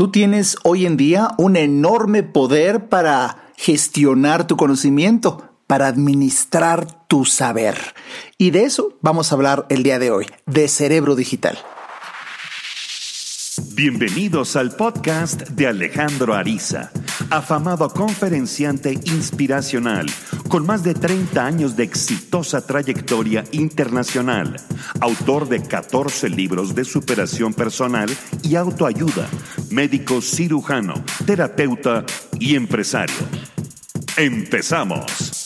Tú tienes hoy en día un enorme poder para gestionar tu conocimiento, para administrar tu saber. Y de eso vamos a hablar el día de hoy, de cerebro digital. Bienvenidos al podcast de Alejandro Ariza, afamado conferenciante inspiracional con más de 30 años de exitosa trayectoria internacional, autor de 14 libros de superación personal y autoayuda, médico cirujano, terapeuta y empresario. Empezamos.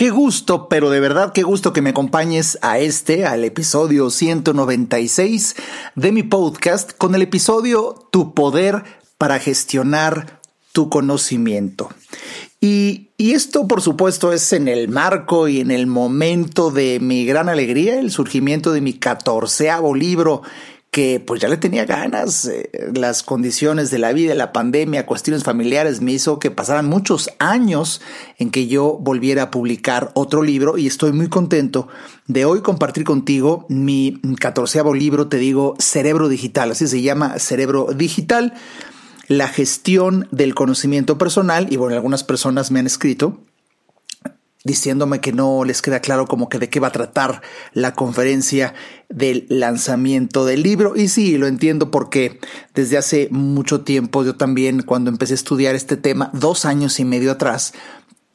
Qué gusto, pero de verdad qué gusto que me acompañes a este, al episodio 196 de mi podcast, con el episodio Tu poder para gestionar tu conocimiento. Y, y, esto, por supuesto, es en el marco y en el momento de mi gran alegría, el surgimiento de mi catorceavo libro que pues ya le tenía ganas. Eh, las condiciones de la vida, la pandemia, cuestiones familiares me hizo que pasaran muchos años en que yo volviera a publicar otro libro y estoy muy contento de hoy compartir contigo mi catorceavo libro, te digo, Cerebro Digital, así se llama Cerebro Digital, la gestión del conocimiento personal y bueno, algunas personas me han escrito diciéndome que no les queda claro como que de qué va a tratar la conferencia del lanzamiento del libro. Y sí, lo entiendo porque desde hace mucho tiempo yo también cuando empecé a estudiar este tema, dos años y medio atrás,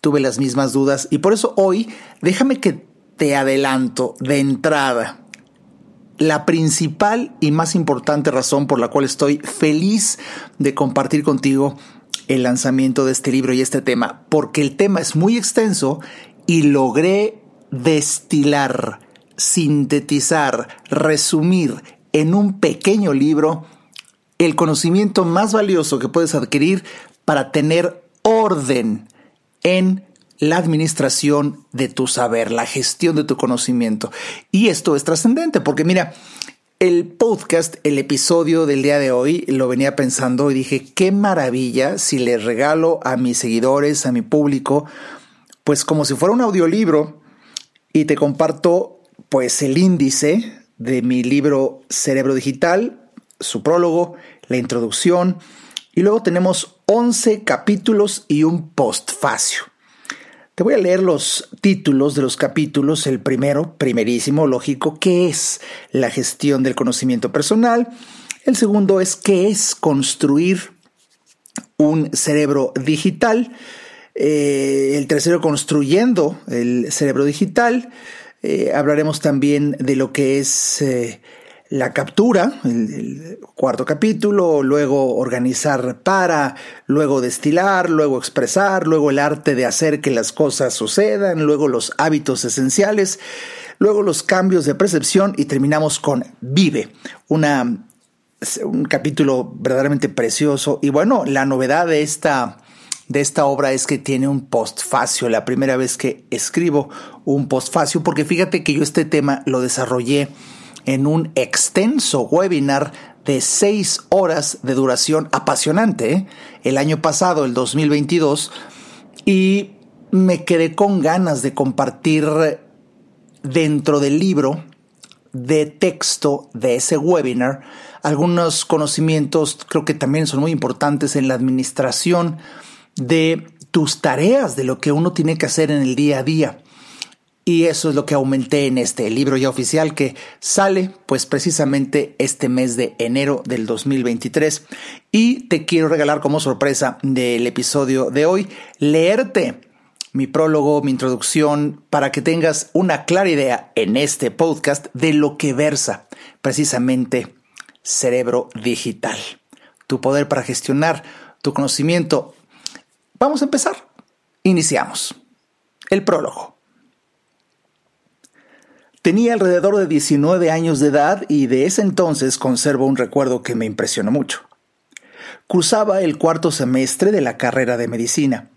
tuve las mismas dudas y por eso hoy déjame que te adelanto de entrada. La principal y más importante razón por la cual estoy feliz de compartir contigo el lanzamiento de este libro y este tema, porque el tema es muy extenso y logré destilar, sintetizar, resumir en un pequeño libro el conocimiento más valioso que puedes adquirir para tener orden en la administración de tu saber, la gestión de tu conocimiento. Y esto es trascendente porque mira, el podcast, el episodio del día de hoy, lo venía pensando y dije, qué maravilla si le regalo a mis seguidores, a mi público, pues como si fuera un audiolibro y te comparto pues el índice de mi libro Cerebro Digital, su prólogo, la introducción y luego tenemos 11 capítulos y un postfacio. Te voy a leer los títulos de los capítulos. El primero, primerísimo, lógico, ¿qué es la gestión del conocimiento personal? El segundo es qué es construir un cerebro digital. Eh, el tercero, construyendo el cerebro digital. Eh, hablaremos también de lo que es eh, la captura, el, cuarto capítulo, luego organizar para, luego destilar, luego expresar, luego el arte de hacer que las cosas sucedan, luego los hábitos esenciales, luego los cambios de percepción y terminamos con Vive, una, un capítulo verdaderamente precioso. Y bueno, la novedad de esta, de esta obra es que tiene un postfacio, la primera vez que escribo un postfacio, porque fíjate que yo este tema lo desarrollé en un extenso webinar de seis horas de duración apasionante ¿eh? el año pasado, el 2022, y me quedé con ganas de compartir dentro del libro de texto de ese webinar algunos conocimientos creo que también son muy importantes en la administración de tus tareas, de lo que uno tiene que hacer en el día a día. Y eso es lo que aumenté en este libro ya oficial que sale pues precisamente este mes de enero del 2023. Y te quiero regalar como sorpresa del episodio de hoy, leerte mi prólogo, mi introducción, para que tengas una clara idea en este podcast de lo que versa precisamente cerebro digital. Tu poder para gestionar tu conocimiento. Vamos a empezar. Iniciamos. El prólogo. Tenía alrededor de 19 años de edad y de ese entonces conservo un recuerdo que me impresionó mucho. Cursaba el cuarto semestre de la carrera de medicina,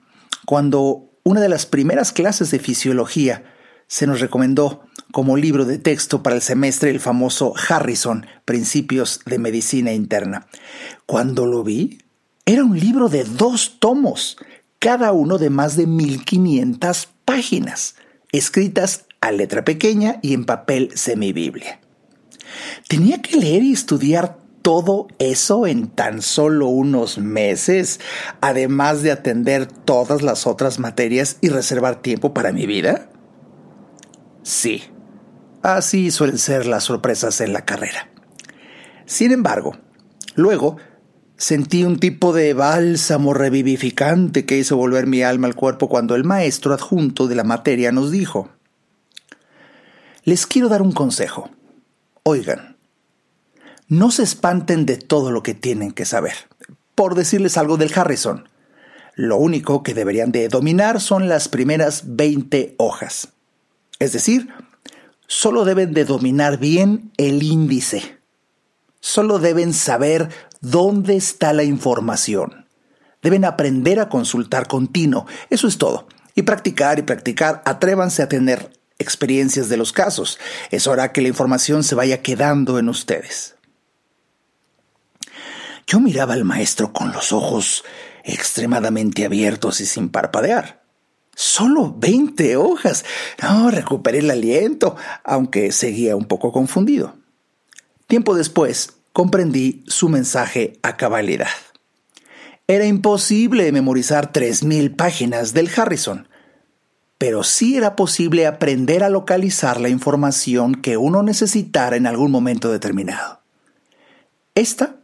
cuando una de las primeras clases de fisiología se nos recomendó como libro de texto para el semestre el famoso Harrison, Principios de Medicina Interna. Cuando lo vi, era un libro de dos tomos, cada uno de más de 1500 páginas, escritas a letra pequeña y en papel semibiblia. ¿Tenía que leer y estudiar todo eso en tan solo unos meses, además de atender todas las otras materias y reservar tiempo para mi vida? Sí, así suelen ser las sorpresas en la carrera. Sin embargo, luego sentí un tipo de bálsamo revivificante que hizo volver mi alma al cuerpo cuando el maestro adjunto de la materia nos dijo, les quiero dar un consejo. Oigan, no se espanten de todo lo que tienen que saber. Por decirles algo del Harrison, lo único que deberían de dominar son las primeras 20 hojas. Es decir, solo deben de dominar bien el índice. Solo deben saber dónde está la información. Deben aprender a consultar continuo. Eso es todo. Y practicar y practicar. Atrévanse a tener experiencias de los casos. Eso hará que la información se vaya quedando en ustedes. Yo miraba al maestro con los ojos extremadamente abiertos y sin parpadear. Solo veinte hojas. No, recuperé el aliento, aunque seguía un poco confundido. Tiempo después, comprendí su mensaje a cabalidad. Era imposible memorizar tres mil páginas del Harrison, pero sí era posible aprender a localizar la información que uno necesitara en algún momento determinado. Esta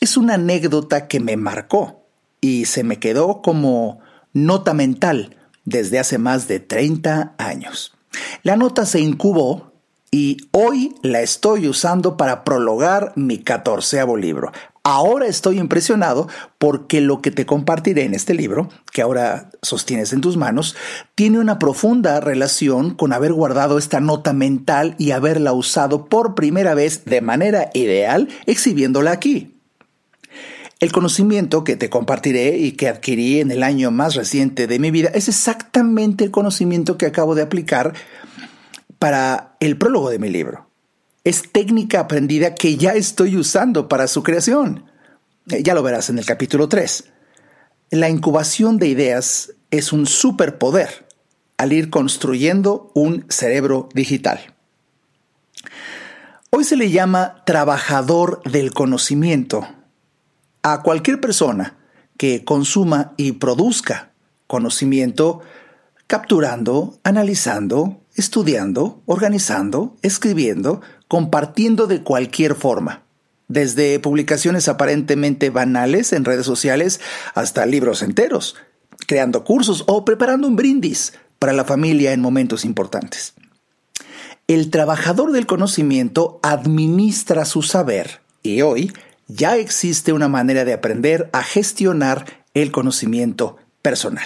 es una anécdota que me marcó y se me quedó como nota mental desde hace más de 30 años. La nota se incubó y hoy la estoy usando para prologar mi catorceavo libro. Ahora estoy impresionado porque lo que te compartiré en este libro, que ahora sostienes en tus manos, tiene una profunda relación con haber guardado esta nota mental y haberla usado por primera vez de manera ideal exhibiéndola aquí. El conocimiento que te compartiré y que adquirí en el año más reciente de mi vida es exactamente el conocimiento que acabo de aplicar para el prólogo de mi libro. Es técnica aprendida que ya estoy usando para su creación. Eh, ya lo verás en el capítulo 3. La incubación de ideas es un superpoder al ir construyendo un cerebro digital. Hoy se le llama trabajador del conocimiento a cualquier persona que consuma y produzca conocimiento capturando, analizando, estudiando, organizando, escribiendo, compartiendo de cualquier forma, desde publicaciones aparentemente banales en redes sociales hasta libros enteros, creando cursos o preparando un brindis para la familia en momentos importantes. El trabajador del conocimiento administra su saber y hoy ya existe una manera de aprender a gestionar el conocimiento personal.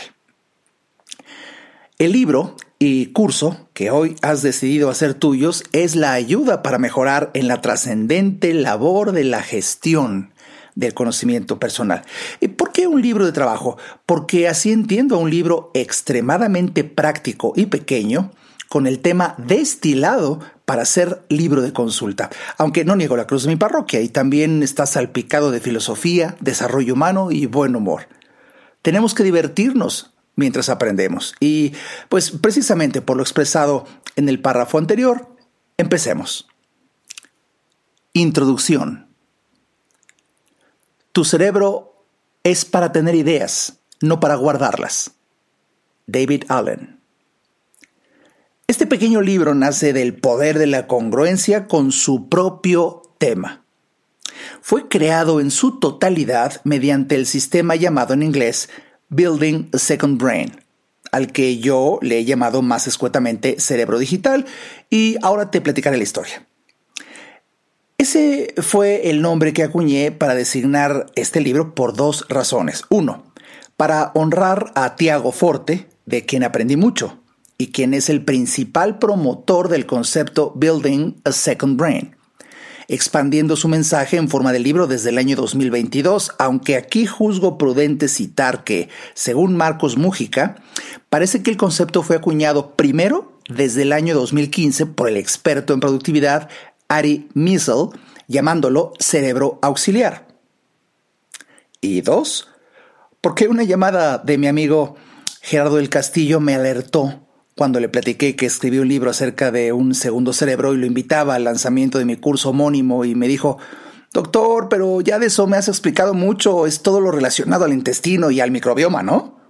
El libro y curso que hoy has decidido hacer tuyos es la ayuda para mejorar en la trascendente labor de la gestión del conocimiento personal. ¿Y por qué un libro de trabajo? Porque así entiendo un libro extremadamente práctico y pequeño con el tema destilado para ser libro de consulta. Aunque no niego la cruz de mi parroquia y también está salpicado de filosofía, desarrollo humano y buen humor. Tenemos que divertirnos mientras aprendemos. Y pues precisamente por lo expresado en el párrafo anterior, empecemos. Introducción. Tu cerebro es para tener ideas, no para guardarlas. David Allen. Este pequeño libro nace del poder de la congruencia con su propio tema. Fue creado en su totalidad mediante el sistema llamado en inglés Building a Second Brain, al que yo le he llamado más escuetamente cerebro digital, y ahora te platicaré la historia. Ese fue el nombre que acuñé para designar este libro por dos razones. Uno, para honrar a Tiago Forte, de quien aprendí mucho y quien es el principal promotor del concepto Building a Second Brain, expandiendo su mensaje en forma de libro desde el año 2022, aunque aquí juzgo prudente citar que, según Marcos Mújica, parece que el concepto fue acuñado primero desde el año 2015 por el experto en productividad Ari Miesel, llamándolo cerebro auxiliar. Y dos, porque una llamada de mi amigo Gerardo del Castillo me alertó cuando le platiqué que escribí un libro acerca de un segundo cerebro y lo invitaba al lanzamiento de mi curso homónimo y me dijo, doctor, pero ya de eso me has explicado mucho, es todo lo relacionado al intestino y al microbioma, ¿no?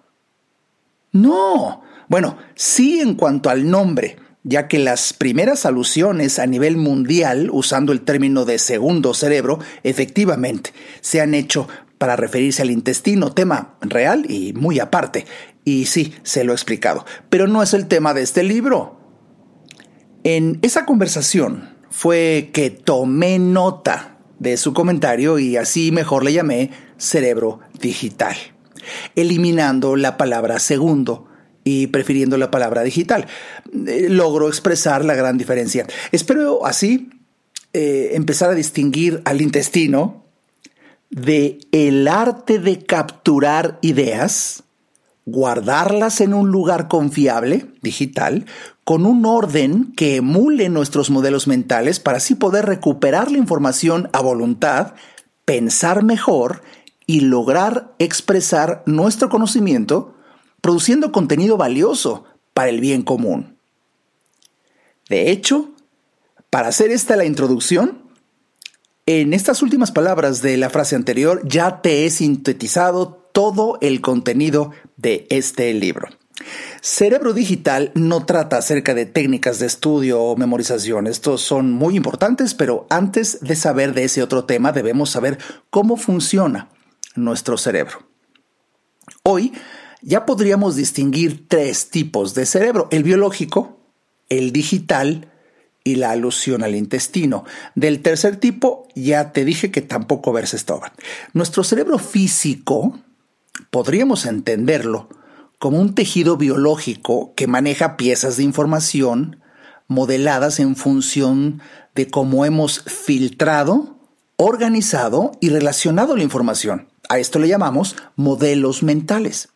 No, bueno, sí en cuanto al nombre, ya que las primeras alusiones a nivel mundial, usando el término de segundo cerebro, efectivamente se han hecho para referirse al intestino, tema real y muy aparte. Y sí, se lo he explicado, pero no es el tema de este libro. En esa conversación fue que tomé nota de su comentario y así mejor le llamé cerebro digital, eliminando la palabra segundo y prefiriendo la palabra digital. Eh, logro expresar la gran diferencia. Espero así eh, empezar a distinguir al intestino de el arte de capturar ideas guardarlas en un lugar confiable, digital, con un orden que emule nuestros modelos mentales para así poder recuperar la información a voluntad, pensar mejor y lograr expresar nuestro conocimiento produciendo contenido valioso para el bien común. De hecho, para hacer esta la introducción, en estas últimas palabras de la frase anterior ya te he sintetizado todo el contenido de este libro. Cerebro Digital no trata acerca de técnicas de estudio o memorización. Estos son muy importantes, pero antes de saber de ese otro tema debemos saber cómo funciona nuestro cerebro. Hoy ya podríamos distinguir tres tipos de cerebro, el biológico, el digital y la alusión al intestino. Del tercer tipo ya te dije que tampoco verse estaba. Nuestro cerebro físico podríamos entenderlo como un tejido biológico que maneja piezas de información modeladas en función de cómo hemos filtrado, organizado y relacionado la información. A esto le llamamos modelos mentales.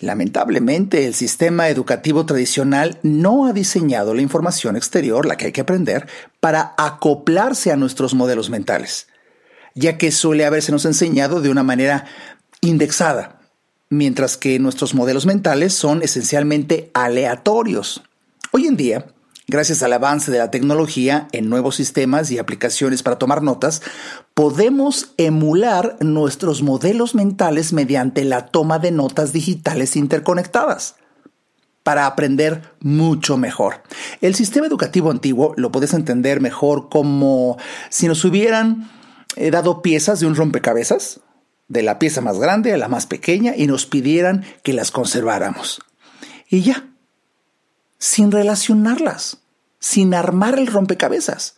Lamentablemente, el sistema educativo tradicional no ha diseñado la información exterior, la que hay que aprender, para acoplarse a nuestros modelos mentales, ya que suele haberse enseñado de una manera indexada, mientras que nuestros modelos mentales son esencialmente aleatorios. Hoy en día, gracias al avance de la tecnología en nuevos sistemas y aplicaciones para tomar notas, podemos emular nuestros modelos mentales mediante la toma de notas digitales interconectadas para aprender mucho mejor. El sistema educativo antiguo lo puedes entender mejor como si nos hubieran eh, dado piezas de un rompecabezas de la pieza más grande a la más pequeña y nos pidieran que las conserváramos. Y ya, sin relacionarlas, sin armar el rompecabezas.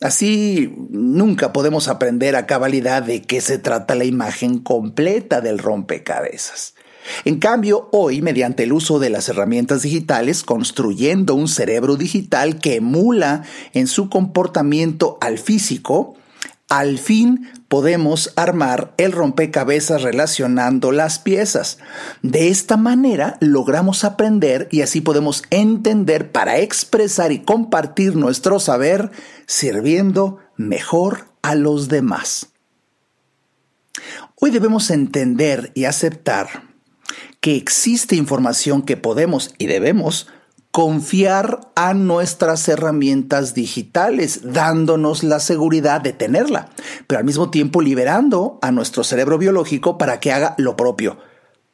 Así nunca podemos aprender a cabalidad de qué se trata la imagen completa del rompecabezas. En cambio, hoy, mediante el uso de las herramientas digitales, construyendo un cerebro digital que emula en su comportamiento al físico, al fin podemos armar el rompecabezas relacionando las piezas. De esta manera logramos aprender y así podemos entender para expresar y compartir nuestro saber sirviendo mejor a los demás. Hoy debemos entender y aceptar que existe información que podemos y debemos confiar a nuestras herramientas digitales, dándonos la seguridad de tenerla, pero al mismo tiempo liberando a nuestro cerebro biológico para que haga lo propio.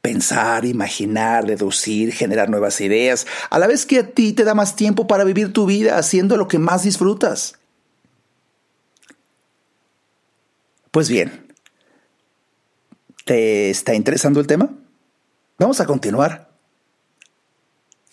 Pensar, imaginar, deducir, generar nuevas ideas, a la vez que a ti te da más tiempo para vivir tu vida haciendo lo que más disfrutas. Pues bien, ¿te está interesando el tema? Vamos a continuar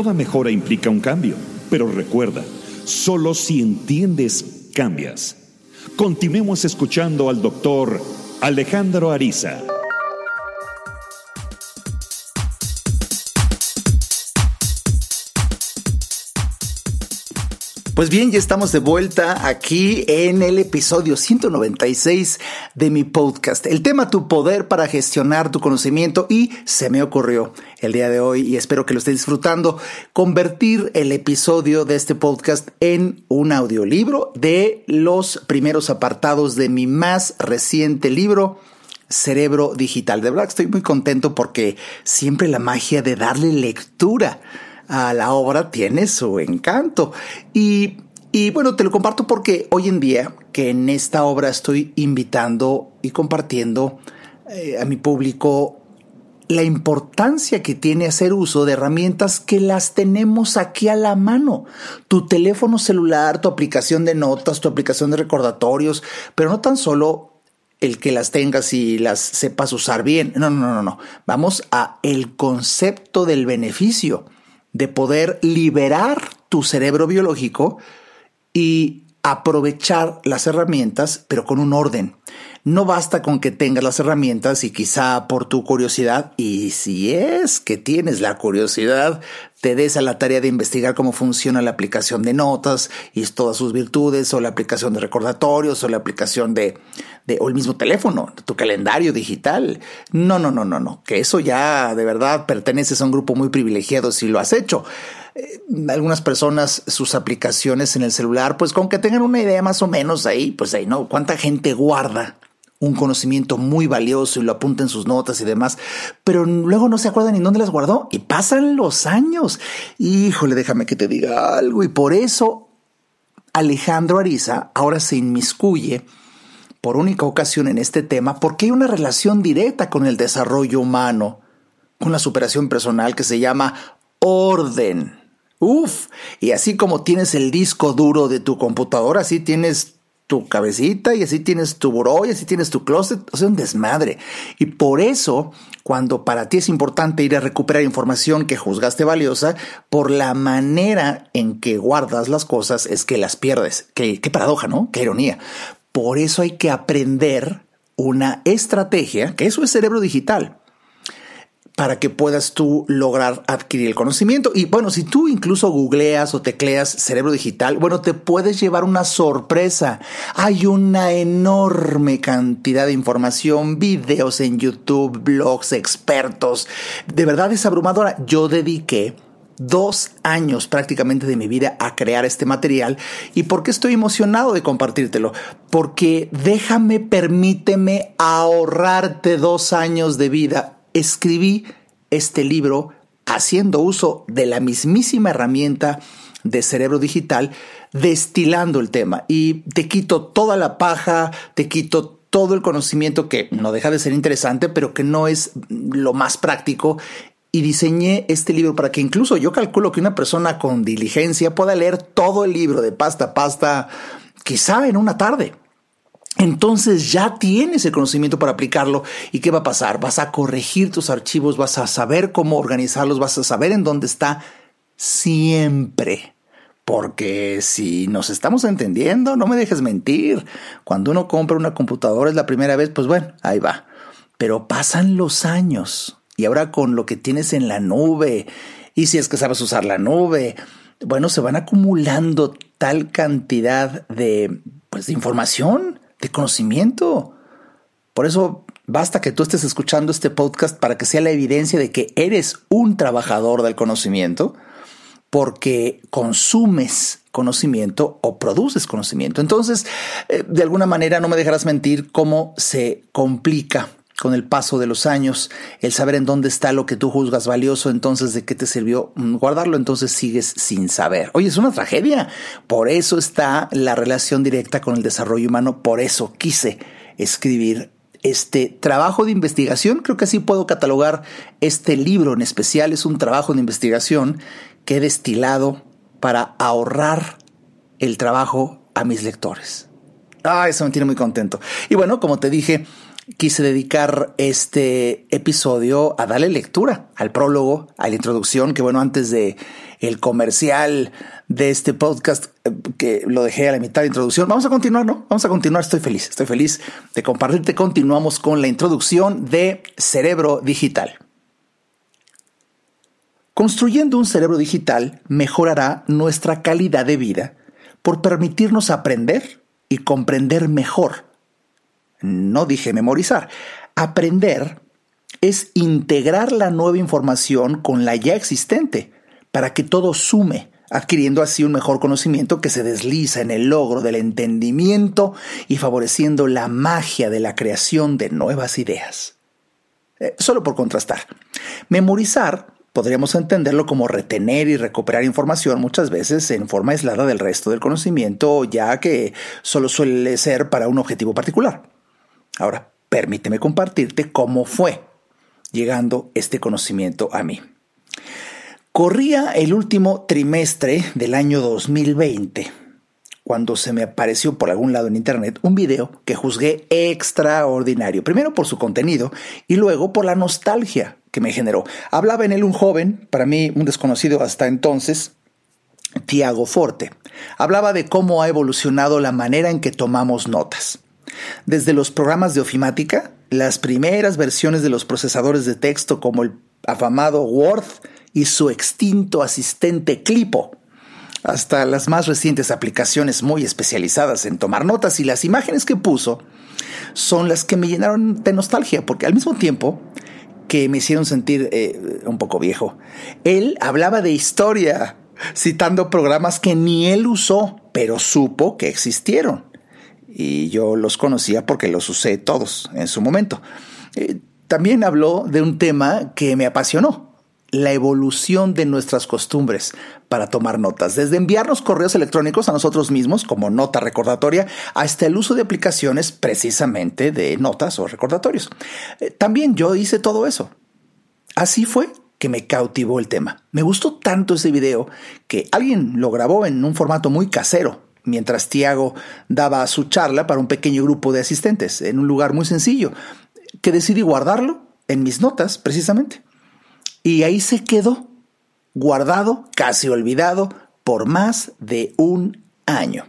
Toda mejora implica un cambio, pero recuerda, solo si entiendes, cambias. Continuemos escuchando al doctor Alejandro Ariza. Pues bien, ya estamos de vuelta aquí en el episodio 196 de mi podcast. El tema tu poder para gestionar tu conocimiento y se me ocurrió el día de hoy y espero que lo esté disfrutando convertir el episodio de este podcast en un audiolibro de los primeros apartados de mi más reciente libro Cerebro Digital. De verdad estoy muy contento porque siempre la magia de darle lectura a la obra tiene su encanto. Y, y bueno, te lo comparto porque hoy en día que en esta obra estoy invitando y compartiendo eh, a mi público la importancia que tiene hacer uso de herramientas que las tenemos aquí a la mano. Tu teléfono celular, tu aplicación de notas, tu aplicación de recordatorios, pero no tan solo el que las tengas y las sepas usar bien. No, no, no, no. Vamos a el concepto del beneficio de poder liberar tu cerebro biológico y aprovechar las herramientas, pero con un orden. No basta con que tengas las herramientas y quizá por tu curiosidad, y si es que tienes la curiosidad, te des a la tarea de investigar cómo funciona la aplicación de notas y todas sus virtudes, o la aplicación de recordatorios, o la aplicación de, o el mismo teléfono, tu calendario digital. No, no, no, no, no, que eso ya de verdad perteneces a un grupo muy privilegiado si lo has hecho. Eh, algunas personas sus aplicaciones en el celular, pues con que tengan una idea más o menos ahí, pues ahí, ¿no? ¿Cuánta gente guarda un conocimiento muy valioso y lo apunta en sus notas y demás, pero luego no se acuerdan ni dónde las guardó y pasan los años. Híjole, déjame que te diga algo y por eso Alejandro Ariza ahora se inmiscuye por única ocasión en este tema porque hay una relación directa con el desarrollo humano, con la superación personal que se llama orden. Uf, y así como tienes el disco duro de tu computadora, así tienes tu cabecita y así tienes tu buró y así tienes tu closet, o sea, un desmadre. Y por eso, cuando para ti es importante ir a recuperar información que juzgaste valiosa, por la manera en que guardas las cosas es que las pierdes. Qué, qué paradoja, ¿no? Qué ironía. Por eso hay que aprender una estrategia, que eso es cerebro digital para que puedas tú lograr adquirir el conocimiento. Y bueno, si tú incluso googleas o tecleas cerebro digital, bueno, te puedes llevar una sorpresa. Hay una enorme cantidad de información, videos en YouTube, blogs, expertos. De verdad es abrumadora. Yo dediqué dos años prácticamente de mi vida a crear este material. ¿Y por qué estoy emocionado de compartírtelo? Porque déjame, permíteme ahorrarte dos años de vida escribí este libro haciendo uso de la mismísima herramienta de cerebro digital, destilando el tema. Y te quito toda la paja, te quito todo el conocimiento que no deja de ser interesante, pero que no es lo más práctico. Y diseñé este libro para que incluso yo calculo que una persona con diligencia pueda leer todo el libro de pasta a pasta, quizá en una tarde entonces ya tienes el conocimiento para aplicarlo. ¿Y qué va a pasar? Vas a corregir tus archivos, vas a saber cómo organizarlos, vas a saber en dónde está siempre. Porque si nos estamos entendiendo, no me dejes mentir. Cuando uno compra una computadora es la primera vez, pues bueno, ahí va. Pero pasan los años y ahora con lo que tienes en la nube, y si es que sabes usar la nube, bueno, se van acumulando tal cantidad de, pues, de información de conocimiento. Por eso basta que tú estés escuchando este podcast para que sea la evidencia de que eres un trabajador del conocimiento, porque consumes conocimiento o produces conocimiento. Entonces, eh, de alguna manera no me dejarás mentir cómo se complica con el paso de los años, el saber en dónde está lo que tú juzgas valioso, entonces de qué te sirvió mm, guardarlo, entonces sigues sin saber. Oye, es una tragedia. Por eso está la relación directa con el desarrollo humano, por eso quise escribir este trabajo de investigación, creo que así puedo catalogar este libro en especial, es un trabajo de investigación que he destilado para ahorrar el trabajo a mis lectores. Ah, eso me tiene muy contento. Y bueno, como te dije, quise dedicar este episodio a darle lectura al prólogo, a la introducción, que bueno, antes de el comercial de este podcast, eh, que lo dejé a la mitad de introducción, vamos a continuar, ¿no? Vamos a continuar, estoy feliz, estoy feliz de compartirte. Continuamos con la introducción de Cerebro Digital. Construyendo un cerebro digital mejorará nuestra calidad de vida por permitirnos aprender y comprender mejor no dije memorizar. Aprender es integrar la nueva información con la ya existente para que todo sume, adquiriendo así un mejor conocimiento que se desliza en el logro del entendimiento y favoreciendo la magia de la creación de nuevas ideas. Eh, solo por contrastar, memorizar podríamos entenderlo como retener y recuperar información muchas veces en forma aislada del resto del conocimiento, ya que solo suele ser para un objetivo particular. Ahora, permíteme compartirte cómo fue llegando este conocimiento a mí. Corría el último trimestre del año 2020 cuando se me apareció por algún lado en internet un video que juzgué extraordinario, primero por su contenido y luego por la nostalgia que me generó. Hablaba en él un joven, para mí un desconocido hasta entonces, Tiago Forte. Hablaba de cómo ha evolucionado la manera en que tomamos notas. Desde los programas de ofimática, las primeras versiones de los procesadores de texto como el afamado Word y su extinto asistente Clipo, hasta las más recientes aplicaciones muy especializadas en tomar notas y las imágenes que puso son las que me llenaron de nostalgia, porque al mismo tiempo que me hicieron sentir eh, un poco viejo, él hablaba de historia, citando programas que ni él usó, pero supo que existieron y yo los conocía porque los usé todos en su momento. Eh, también habló de un tema que me apasionó, la evolución de nuestras costumbres para tomar notas, desde enviarnos correos electrónicos a nosotros mismos como nota recordatoria hasta el uso de aplicaciones precisamente de notas o recordatorios. Eh, también yo hice todo eso. Así fue que me cautivó el tema. Me gustó tanto ese video que alguien lo grabó en un formato muy casero, mientras Tiago daba su charla para un pequeño grupo de asistentes en un lugar muy sencillo, que decidí guardarlo en mis notas precisamente. Y ahí se quedó, guardado, casi olvidado, por más de un año.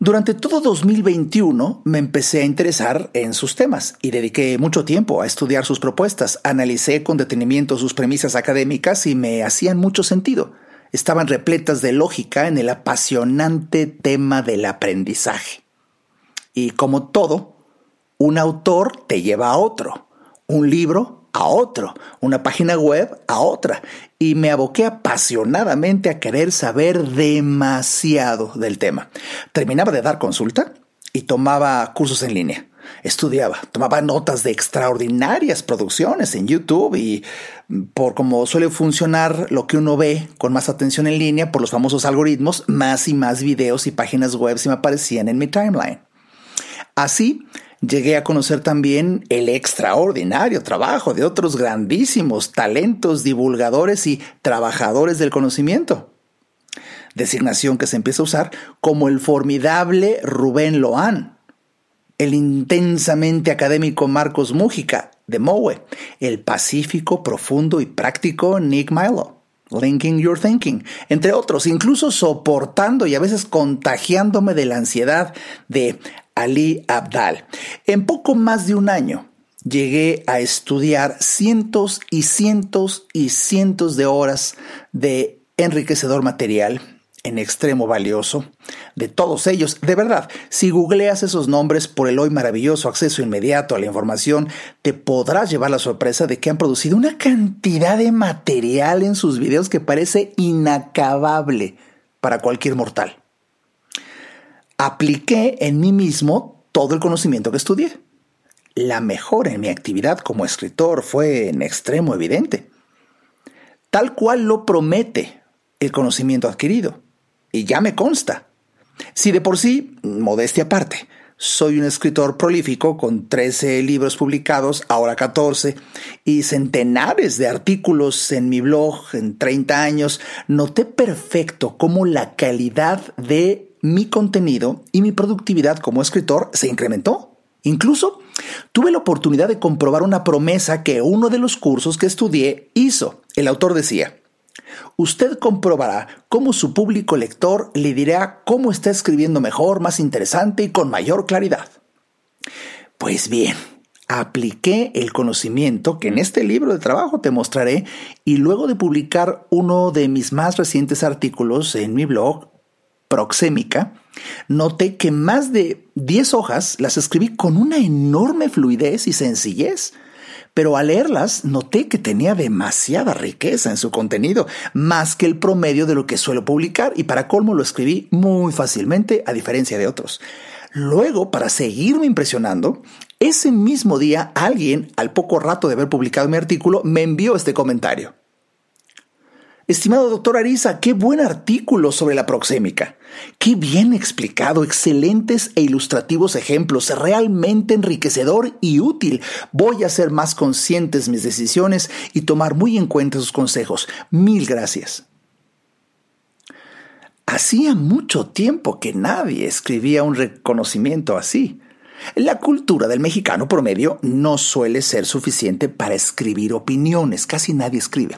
Durante todo 2021 me empecé a interesar en sus temas y dediqué mucho tiempo a estudiar sus propuestas. Analicé con detenimiento sus premisas académicas y me hacían mucho sentido estaban repletas de lógica en el apasionante tema del aprendizaje. Y como todo, un autor te lleva a otro, un libro a otro, una página web a otra, y me aboqué apasionadamente a querer saber demasiado del tema. Terminaba de dar consulta y tomaba cursos en línea estudiaba, tomaba notas de extraordinarias producciones en YouTube y por cómo suele funcionar lo que uno ve con más atención en línea por los famosos algoritmos, más y más videos y páginas web se me aparecían en mi timeline. Así, llegué a conocer también el extraordinario trabajo de otros grandísimos talentos divulgadores y trabajadores del conocimiento. Designación que se empieza a usar como el formidable Rubén Loan, el intensamente académico Marcos Mújica de Moe, el pacífico, profundo y práctico Nick Milo. Linking Your Thinking, entre otros, incluso soportando y a veces contagiándome de la ansiedad de Ali Abdal. En poco más de un año llegué a estudiar cientos y cientos y cientos de horas de enriquecedor material en extremo valioso de todos ellos. De verdad, si googleas esos nombres por el hoy maravilloso acceso inmediato a la información, te podrás llevar la sorpresa de que han producido una cantidad de material en sus videos que parece inacabable para cualquier mortal. Apliqué en mí mismo todo el conocimiento que estudié. La mejora en mi actividad como escritor fue en extremo evidente. Tal cual lo promete el conocimiento adquirido y ya me consta. Si de por sí, modestia aparte, soy un escritor prolífico con 13 libros publicados, ahora 14, y centenares de artículos en mi blog en 30 años. Noté perfecto cómo la calidad de mi contenido y mi productividad como escritor se incrementó. Incluso tuve la oportunidad de comprobar una promesa que uno de los cursos que estudié hizo. El autor decía, Usted comprobará cómo su público lector le dirá cómo está escribiendo mejor, más interesante y con mayor claridad. Pues bien, apliqué el conocimiento que en este libro de trabajo te mostraré y luego de publicar uno de mis más recientes artículos en mi blog, Proxémica, noté que más de 10 hojas las escribí con una enorme fluidez y sencillez pero al leerlas noté que tenía demasiada riqueza en su contenido, más que el promedio de lo que suelo publicar, y para colmo lo escribí muy fácilmente, a diferencia de otros. Luego, para seguirme impresionando, ese mismo día alguien, al poco rato de haber publicado mi artículo, me envió este comentario. Estimado doctor Arisa, qué buen artículo sobre la proxémica. Qué bien explicado, excelentes e ilustrativos ejemplos, realmente enriquecedor y útil. Voy a ser más conscientes mis decisiones y tomar muy en cuenta sus consejos. Mil gracias. Hacía mucho tiempo que nadie escribía un reconocimiento así. La cultura del mexicano promedio no suele ser suficiente para escribir opiniones, casi nadie escribe.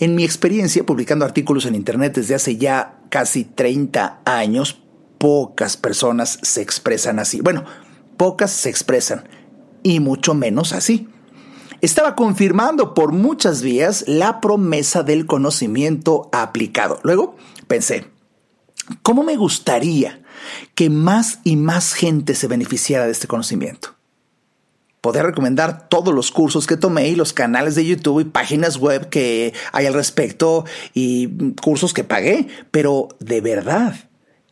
En mi experiencia publicando artículos en Internet desde hace ya casi 30 años, pocas personas se expresan así. Bueno, pocas se expresan, y mucho menos así. Estaba confirmando por muchas vías la promesa del conocimiento aplicado. Luego pensé, ¿cómo me gustaría que más y más gente se beneficiara de este conocimiento? Poder recomendar todos los cursos que tomé y los canales de YouTube y páginas web que hay al respecto y cursos que pagué, pero de verdad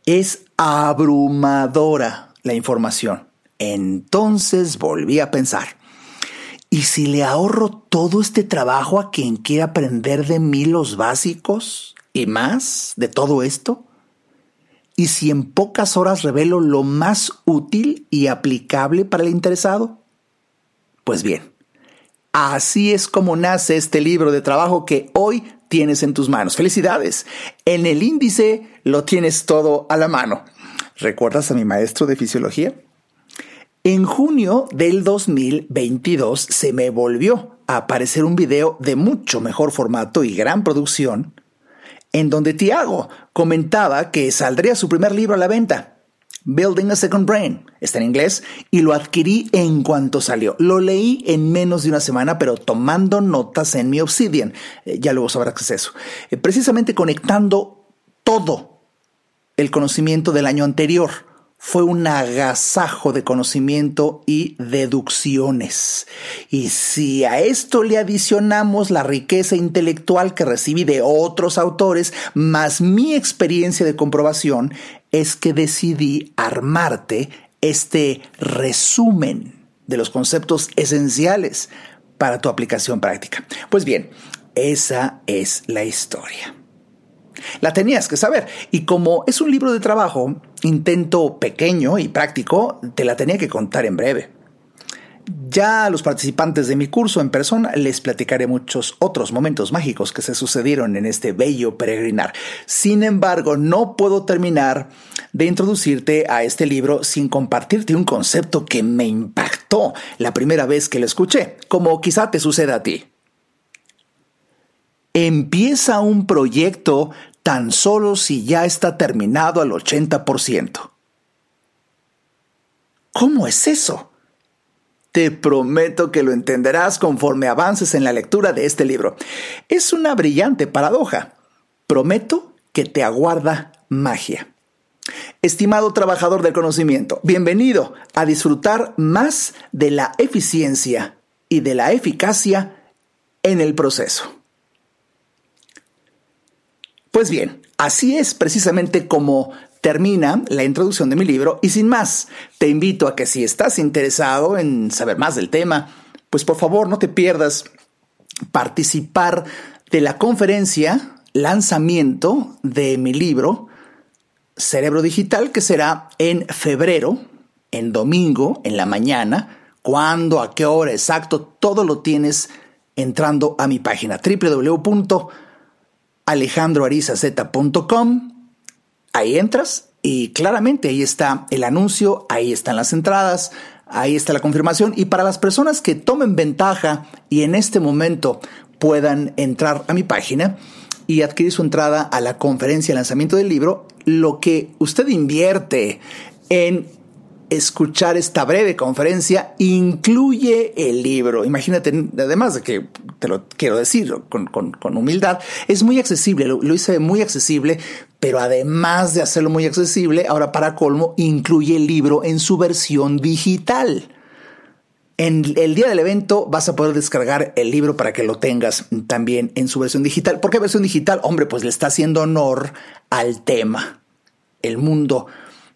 es abrumadora la información. Entonces volví a pensar, ¿y si le ahorro todo este trabajo a quien quiera aprender de mí los básicos y más de todo esto? ¿Y si en pocas horas revelo lo más útil y aplicable para el interesado? Pues bien, así es como nace este libro de trabajo que hoy tienes en tus manos. Felicidades. En el índice lo tienes todo a la mano. ¿Recuerdas a mi maestro de fisiología? En junio del 2022 se me volvió a aparecer un video de mucho mejor formato y gran producción en donde Tiago comentaba que saldría su primer libro a la venta. Building a Second Brain. Está en inglés y lo adquirí en cuanto salió. Lo leí en menos de una semana, pero tomando notas en mi Obsidian. Eh, ya luego sabrás qué es eso. Eh, precisamente conectando todo el conocimiento del año anterior fue un agasajo de conocimiento y deducciones. Y si a esto le adicionamos la riqueza intelectual que recibí de otros autores, más mi experiencia de comprobación, es que decidí armarte este resumen de los conceptos esenciales para tu aplicación práctica. Pues bien, esa es la historia. La tenías que saber. Y como es un libro de trabajo, intento pequeño y práctico, te la tenía que contar en breve. Ya a los participantes de mi curso en persona les platicaré muchos otros momentos mágicos que se sucedieron en este bello peregrinar. Sin embargo, no puedo terminar de introducirte a este libro sin compartirte un concepto que me impactó la primera vez que lo escuché, como quizá te suceda a ti. Empieza un proyecto tan solo si ya está terminado al 80%. ¿Cómo es eso? Te prometo que lo entenderás conforme avances en la lectura de este libro. Es una brillante paradoja. Prometo que te aguarda magia. Estimado trabajador del conocimiento, bienvenido a disfrutar más de la eficiencia y de la eficacia en el proceso. Pues bien, así es precisamente como termina la introducción de mi libro. Y sin más, te invito a que si estás interesado en saber más del tema, pues por favor no te pierdas participar de la conferencia lanzamiento de mi libro Cerebro Digital que será en febrero en domingo, en la mañana, cuándo, a qué hora exacto, todo lo tienes entrando a mi página www.alejandroarizaz.com. Ahí entras y claramente ahí está el anuncio, ahí están las entradas, ahí está la confirmación. Y para las personas que tomen ventaja y en este momento puedan entrar a mi página y adquirir su entrada a la conferencia de lanzamiento del libro, lo que usted invierte en escuchar esta breve conferencia incluye el libro. Imagínate, además de que te lo quiero decir con, humildad, es muy accesible, lo, hice muy accesible, pero además de hacerlo muy accesible, ahora para colmo, incluye el libro en su versión digital. En el día del evento vas a poder descargar el libro para que lo tengas también en su versión digital. ¿Por qué versión digital? Hombre, pues le está haciendo honor al tema, el mundo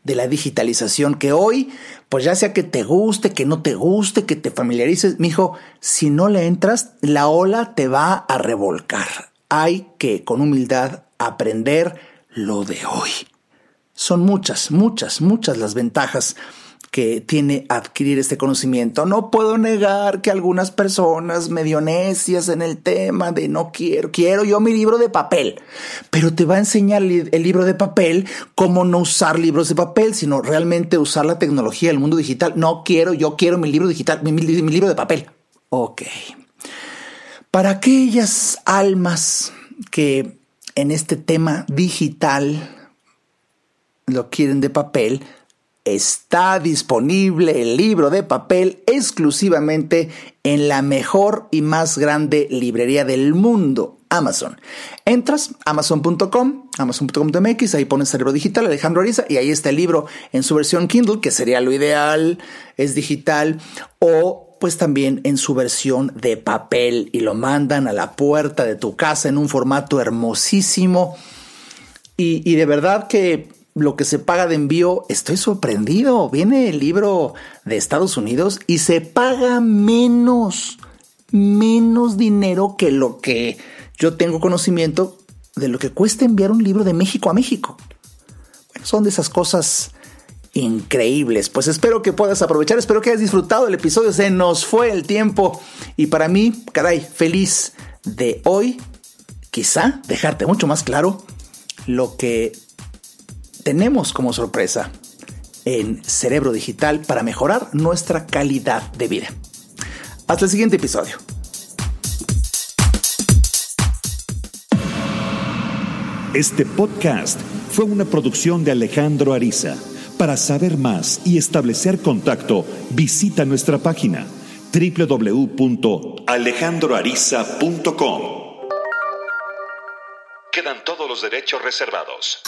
de la digitalización que hoy, pues ya sea que te guste, que no te guste, que te familiarices, mijo, si no le entras, la ola te va a revolcar. Hay que con humildad aprender lo de hoy. Son muchas, muchas, muchas las ventajas que tiene adquirir este conocimiento. No puedo negar que algunas personas medio necias en el tema de no quiero, quiero yo mi libro de papel, pero te va a enseñar el libro de papel cómo no usar libros de papel, sino realmente usar la tecnología del mundo digital. No quiero, yo quiero mi libro digital, mi, mi libro de papel. Ok. Para aquellas almas que en este tema digital lo quieren de papel, Está disponible el libro de papel exclusivamente en la mejor y más grande librería del mundo, Amazon. Entras amazon.com, amazon.com.mx, ahí pones cerebro digital, Alejandro Ariza, y ahí está el libro en su versión Kindle, que sería lo ideal, es digital, o pues también en su versión de papel y lo mandan a la puerta de tu casa en un formato hermosísimo. Y, y de verdad que lo que se paga de envío, estoy sorprendido. Viene el libro de Estados Unidos y se paga menos, menos dinero que lo que yo tengo conocimiento de lo que cuesta enviar un libro de México a México. Son de esas cosas increíbles. Pues espero que puedas aprovechar, espero que hayas disfrutado el episodio. Se nos fue el tiempo y para mí, caray, feliz de hoy, quizá dejarte mucho más claro lo que tenemos como sorpresa en Cerebro Digital para mejorar nuestra calidad de vida. Hasta el siguiente episodio. Este podcast fue una producción de Alejandro Ariza. Para saber más y establecer contacto, visita nuestra página www.alejandroariza.com. Quedan todos los derechos reservados.